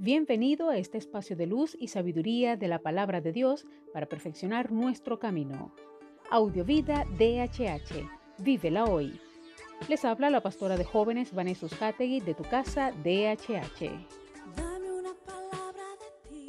Bienvenido a este espacio de luz y sabiduría de la palabra de Dios para perfeccionar nuestro camino. Audiovida DHH. Vívela hoy. Les habla la pastora de jóvenes Vanessa Hategui de tu casa DHH. Dame una palabra de ti.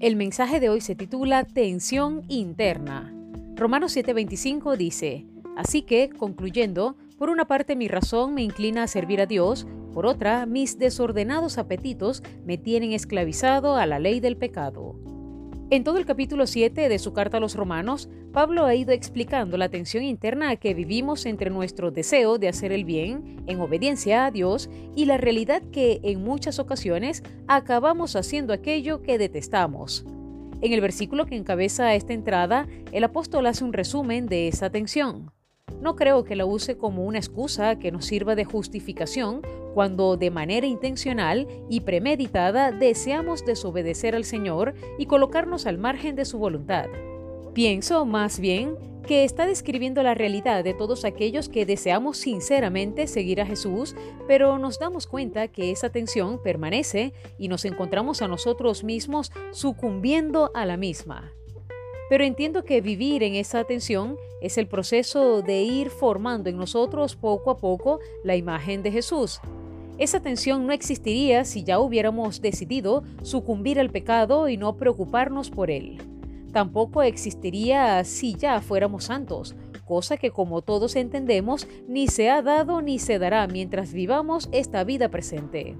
El mensaje de hoy se titula Tensión interna. Romanos 7:25 dice, Así que, concluyendo, por una parte mi razón me inclina a servir a Dios, por otra mis desordenados apetitos me tienen esclavizado a la ley del pecado. En todo el capítulo 7 de su carta a los romanos, Pablo ha ido explicando la tensión interna que vivimos entre nuestro deseo de hacer el bien, en obediencia a Dios, y la realidad que en muchas ocasiones acabamos haciendo aquello que detestamos. En el versículo que encabeza esta entrada, el apóstol hace un resumen de esa tensión. No creo que la use como una excusa que nos sirva de justificación cuando de manera intencional y premeditada deseamos desobedecer al Señor y colocarnos al margen de su voluntad. Pienso, más bien, que está describiendo la realidad de todos aquellos que deseamos sinceramente seguir a Jesús, pero nos damos cuenta que esa tensión permanece y nos encontramos a nosotros mismos sucumbiendo a la misma. Pero entiendo que vivir en esa tensión es el proceso de ir formando en nosotros poco a poco la imagen de Jesús. Esa tensión no existiría si ya hubiéramos decidido sucumbir al pecado y no preocuparnos por él. Tampoco existiría si ya fuéramos santos, cosa que como todos entendemos ni se ha dado ni se dará mientras vivamos esta vida presente.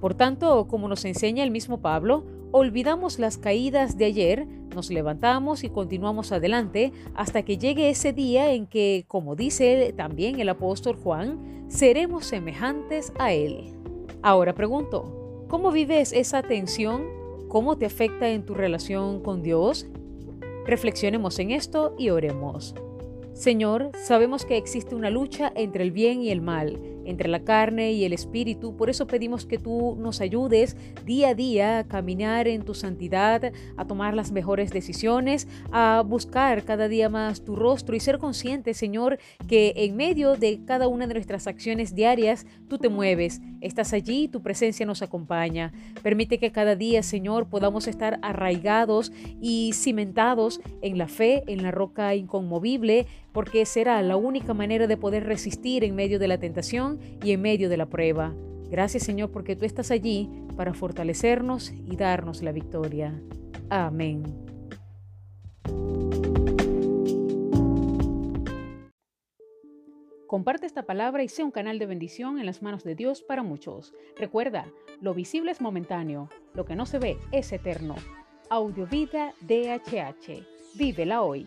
Por tanto, como nos enseña el mismo Pablo, olvidamos las caídas de ayer, nos levantamos y continuamos adelante hasta que llegue ese día en que, como dice también el apóstol Juan, seremos semejantes a Él. Ahora pregunto, ¿cómo vives esa tensión? ¿Cómo te afecta en tu relación con Dios? Reflexionemos en esto y oremos. Señor, sabemos que existe una lucha entre el bien y el mal, entre la carne y el espíritu, por eso pedimos que tú nos ayudes día a día a caminar en tu santidad, a tomar las mejores decisiones, a buscar cada día más tu rostro y ser consciente, Señor, que en medio de cada una de nuestras acciones diarias tú te mueves, estás allí, tu presencia nos acompaña. Permite que cada día, Señor, podamos estar arraigados y cimentados en la fe, en la roca inconmovible, porque será la única manera de poder resistir en medio de la tentación y en medio de la prueba. Gracias Señor porque tú estás allí para fortalecernos y darnos la victoria. Amén. Comparte esta palabra y sea un canal de bendición en las manos de Dios para muchos. Recuerda, lo visible es momentáneo, lo que no se ve es eterno. Audiovida DHH. Vívela hoy.